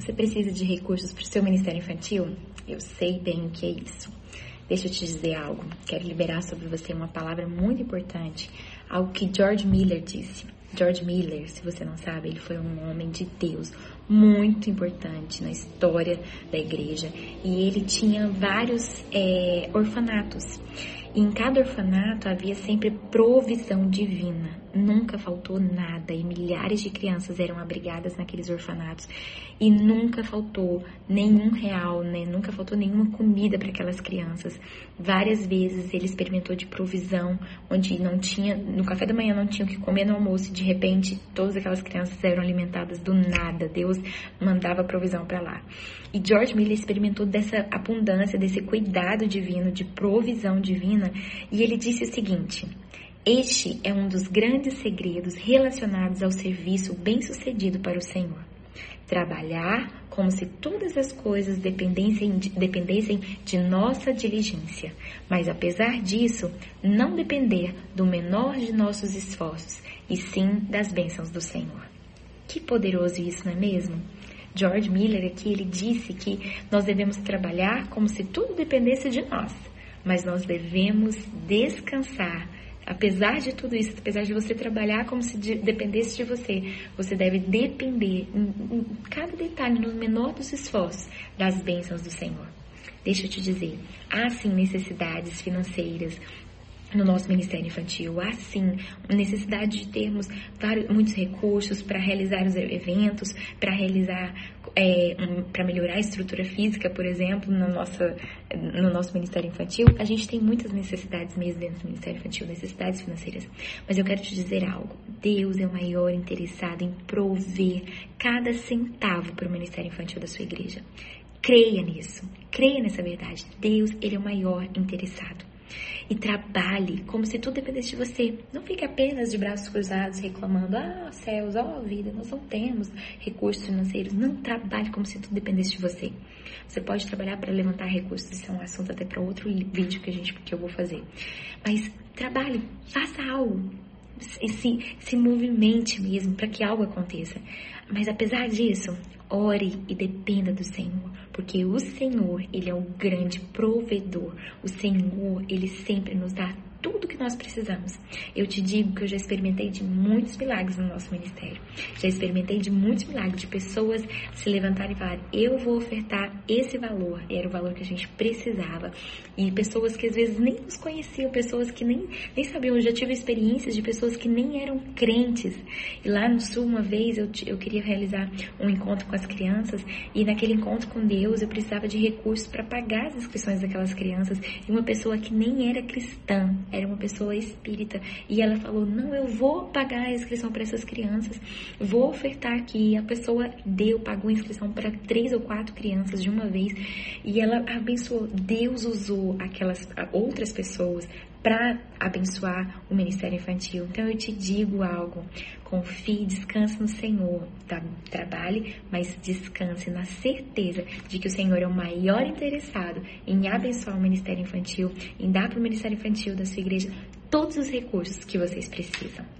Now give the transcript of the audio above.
Você precisa de recursos para o seu ministério infantil? Eu sei bem o que é isso. Deixa eu te dizer algo. Quero liberar sobre você uma palavra muito importante, algo que George Miller disse. George Miller, se você não sabe, ele foi um homem de Deus muito importante na história da igreja e ele tinha vários é, orfanatos. E em cada orfanato havia sempre provisão divina nunca faltou nada e milhares de crianças eram abrigadas naqueles orfanatos e nunca faltou nenhum real, né? Nunca faltou nenhuma comida para aquelas crianças. Várias vezes ele experimentou de provisão, onde não tinha, no café da manhã não tinha o que comer no almoço e de repente todas aquelas crianças eram alimentadas do nada. Deus mandava provisão para lá. E George Miller experimentou dessa abundância, desse cuidado divino, de provisão divina, e ele disse o seguinte: este é um dos grandes segredos relacionados ao serviço bem-sucedido para o Senhor. Trabalhar como se todas as coisas dependessem de, dependessem de nossa diligência, mas apesar disso, não depender do menor de nossos esforços, e sim das bênçãos do Senhor. Que poderoso isso, não é mesmo? George Miller aqui ele disse que nós devemos trabalhar como se tudo dependesse de nós, mas nós devemos descansar Apesar de tudo isso, apesar de você trabalhar como se de, dependesse de você, você deve depender em, em cada detalhe, no menor dos esforços, das bênçãos do Senhor. Deixa eu te dizer, há sim necessidades financeiras, no nosso Ministério Infantil. Há sim necessidade de termos vários, muitos recursos para realizar os eventos, para realizar, é, um, para melhorar a estrutura física, por exemplo, no, nossa, no nosso Ministério Infantil. A gente tem muitas necessidades mesmo dentro do Ministério Infantil, necessidades financeiras. Mas eu quero te dizer algo: Deus é o maior interessado em prover cada centavo para o Ministério Infantil da sua igreja. Creia nisso, creia nessa verdade. Deus, ele é o maior interessado e trabalhe como se tudo dependesse de você. Não fique apenas de braços cruzados reclamando: ah, céus, ó oh, vida, nós não temos recursos financeiros. Não trabalhe como se tudo dependesse de você. Você pode trabalhar para levantar recursos, isso é um assunto até para outro vídeo que a gente que eu vou fazer. Mas trabalhe, faça algo. Se, se movimente mesmo para que algo aconteça. Mas apesar disso, ore e dependa do Senhor, porque o Senhor, ele é o grande provedor. O Senhor, ele sempre nos dá tudo que nós precisamos. Eu te digo que eu já experimentei de muitos milagres no nosso ministério. Já experimentei de muitos milagres, de pessoas se levantarem e falarem: eu vou ofertar esse valor. E era o valor que a gente precisava. E pessoas que às vezes nem nos conheciam, pessoas que nem, nem sabiam. Eu já tive experiências de pessoas que nem eram crentes. E lá no Sul, uma vez, eu, eu queria realizar um encontro com as crianças. E naquele encontro com Deus, eu precisava de recursos para pagar as inscrições daquelas crianças. E uma pessoa que nem era cristã, era uma pessoa espírita, e ela falou: Não, eu vou pagar a inscrição para essas crianças, vou ofertar aqui. E a pessoa deu, pagou a inscrição para três ou quatro crianças de uma vez, e ela abençoou. Deus usou aquelas outras pessoas para abençoar o ministério infantil. Então eu te digo algo: confie, descanse no Senhor. Tá? Trabalhe, mas descanse na certeza de que o Senhor é o maior interessado em abençoar o ministério infantil, em dar para o ministério infantil da sua igreja todos os recursos que vocês precisam.